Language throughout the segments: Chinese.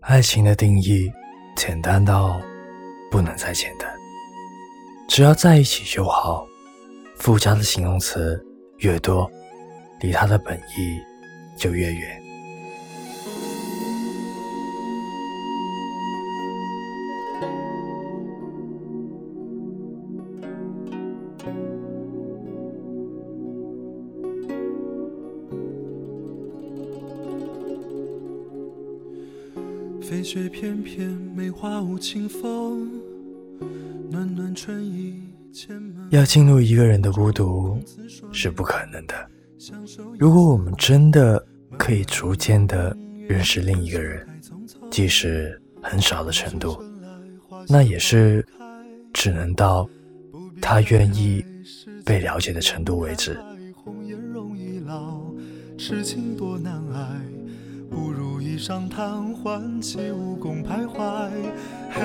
爱情的定义简单到不能再简单，只要在一起就好。附加的形容词越多，离它的本意就越远。飞雪翩翩，梅花舞清风，暖暖春意要进入一个人的孤独是不可能的。如果我们真的可以逐渐的认识另一个人，即使很少的程度，那也是只能到他愿意被了解的程度为止。痴情多难挨，不如一上贪欢，起舞共徘徊。嘿，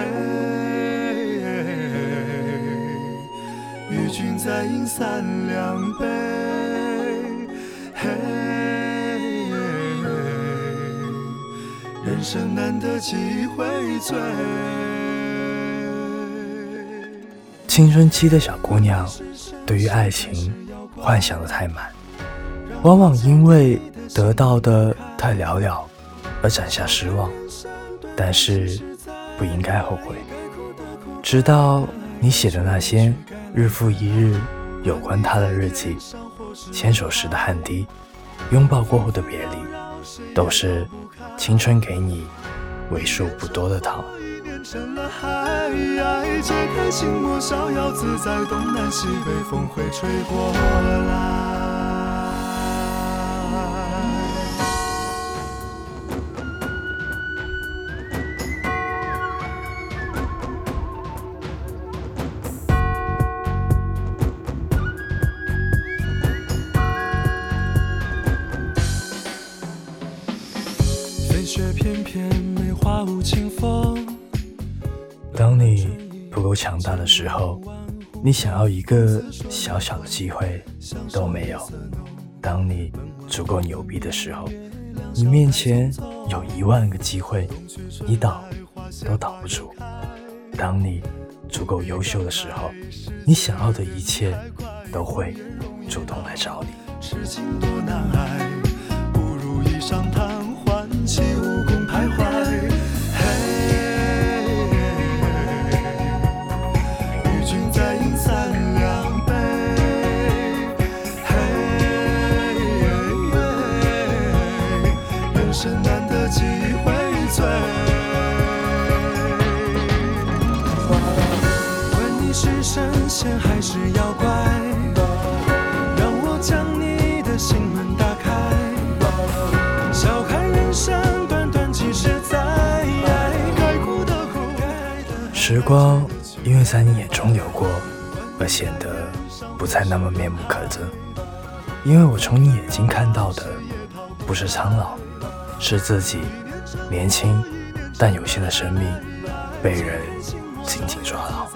与君再饮三两杯。嘿，人生难得几回醉。青春期的小姑娘，对于爱情幻想的太满。往往因为得到的太寥寥而攒下失望，但是不应该后悔。直到你写的那些日复一日有关他的日记，牵手时的汗滴，拥抱过后的别离，都是青春给你为数不多的糖。雪翩翩，梅花舞清风。当你不够强大的时候，你想要一个小小的机会都没有；当你足够牛逼的时候，你面前有一万个机会，你挡都挡不住；当你足够优秀的时候，你想要的一切都会主动来找你。痴情多难挨，不如一上谈。起舞共徘徊，还是让我将你的心门打开。时光因为在你眼中流过，而显得不再那么面目可憎。因为我从你眼睛看到的，不是苍老，是自己年轻但有限的生命被人紧紧抓牢。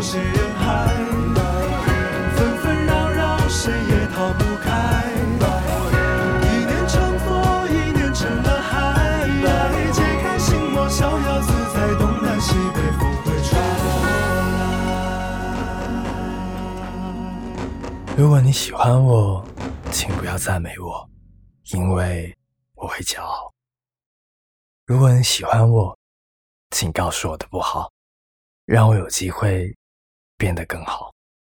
有些人还爱，纷纷扰扰，谁也逃不开如果你喜欢我，请不要赞美我，因为我会骄傲。如果你喜欢我，请告诉我的不好，让我有机会变得更好。